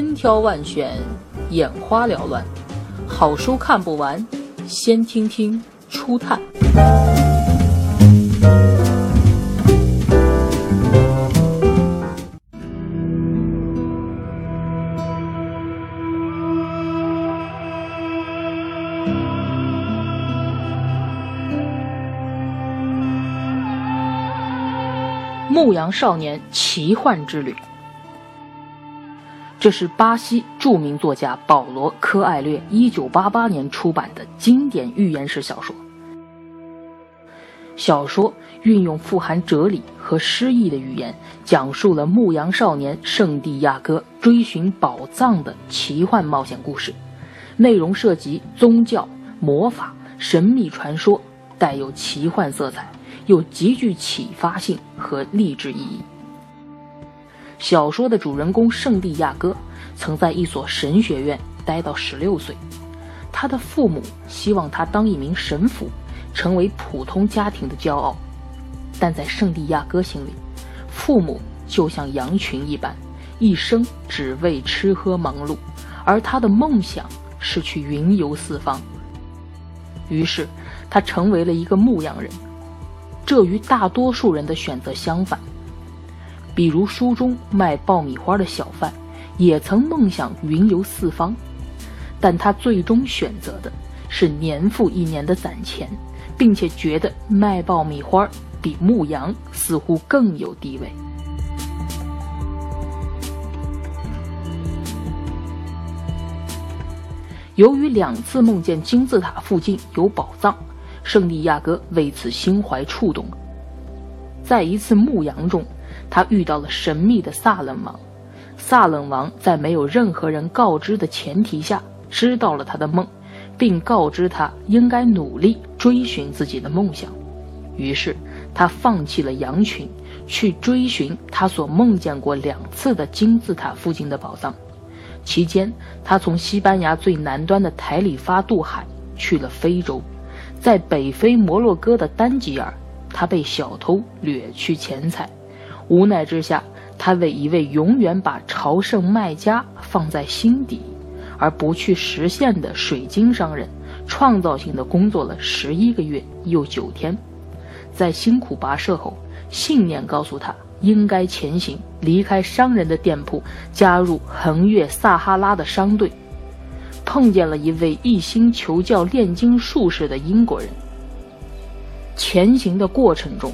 千挑万选，眼花缭乱，好书看不完，先听听初探。牧羊少年奇幻之旅。这是巴西著名作家保罗·科艾略1988年出版的经典寓言式小说。小说运用富含哲理和诗意的语言，讲述了牧羊少年圣地亚哥追寻宝藏的奇幻冒险故事，内容涉及宗教、魔法、神秘传说，带有奇幻色彩，又极具启发性和励志意义。小说的主人公圣地亚哥曾在一所神学院待到十六岁，他的父母希望他当一名神父，成为普通家庭的骄傲。但在圣地亚哥心里，父母就像羊群一般，一生只为吃喝忙碌，而他的梦想是去云游四方。于是，他成为了一个牧羊人，这与大多数人的选择相反。比如书中卖爆米花的小贩，也曾梦想云游四方，但他最终选择的是年复一年的攒钱，并且觉得卖爆米花比牧羊似乎更有地位。由于两次梦见金字塔附近有宝藏，圣地亚哥为此心怀触动。在一次牧羊中。他遇到了神秘的萨冷王，萨冷王在没有任何人告知的前提下知道了他的梦，并告知他应该努力追寻自己的梦想。于是他放弃了羊群，去追寻他所梦见过两次的金字塔附近的宝藏。期间，他从西班牙最南端的台里发渡海去了非洲，在北非摩洛哥的丹吉尔，他被小偷掠去钱财。无奈之下，他为一位永远把朝圣卖家放在心底，而不去实现的水晶商人，创造性的工作了十一个月又九天。在辛苦跋涉后，信念告诉他应该前行，离开商人的店铺，加入横越撒哈拉的商队。碰见了一位一心求教炼金术士的英国人。前行的过程中。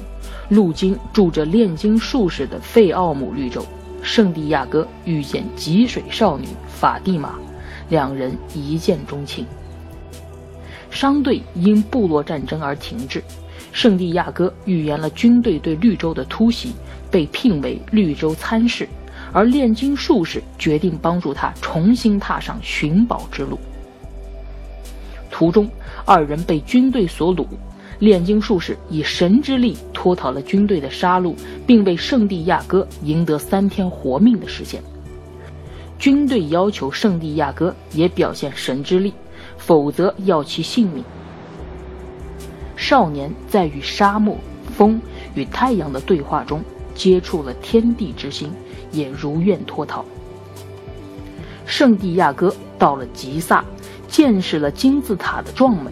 路经住着炼金术士的费奥姆绿洲，圣地亚哥遇见吉水少女法蒂玛，两人一见钟情。商队因部落战争而停滞，圣地亚哥预言了军队对绿洲的突袭，被聘为绿洲参事，而炼金术士决定帮助他重新踏上寻宝之路。途中，二人被军队所掳。炼金术士以神之力脱逃了军队的杀戮，并为圣地亚哥赢得三天活命的时间。军队要求圣地亚哥也表现神之力，否则要其性命。少年在与沙漠、风与太阳的对话中接触了天地之心，也如愿脱逃。圣地亚哥到了吉萨，见识了金字塔的壮美。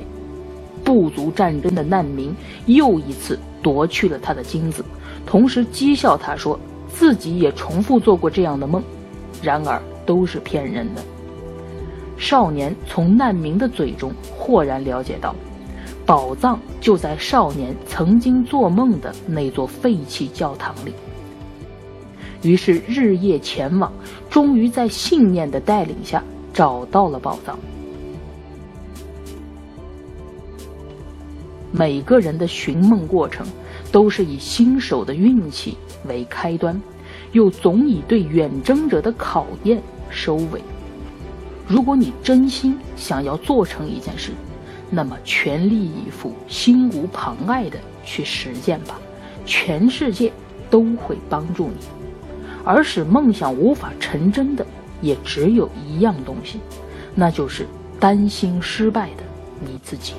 部族战争的难民又一次夺去了他的金子，同时讥笑他说自己也重复做过这样的梦，然而都是骗人的。少年从难民的嘴中豁然了解到，宝藏就在少年曾经做梦的那座废弃教堂里。于是日夜前往，终于在信念的带领下找到了宝藏。每个人的寻梦过程，都是以新手的运气为开端，又总以对远征者的考验收尾。如果你真心想要做成一件事，那么全力以赴、心无旁碍的去实践吧，全世界都会帮助你。而使梦想无法成真的，也只有一样东西，那就是担心失败的你自己。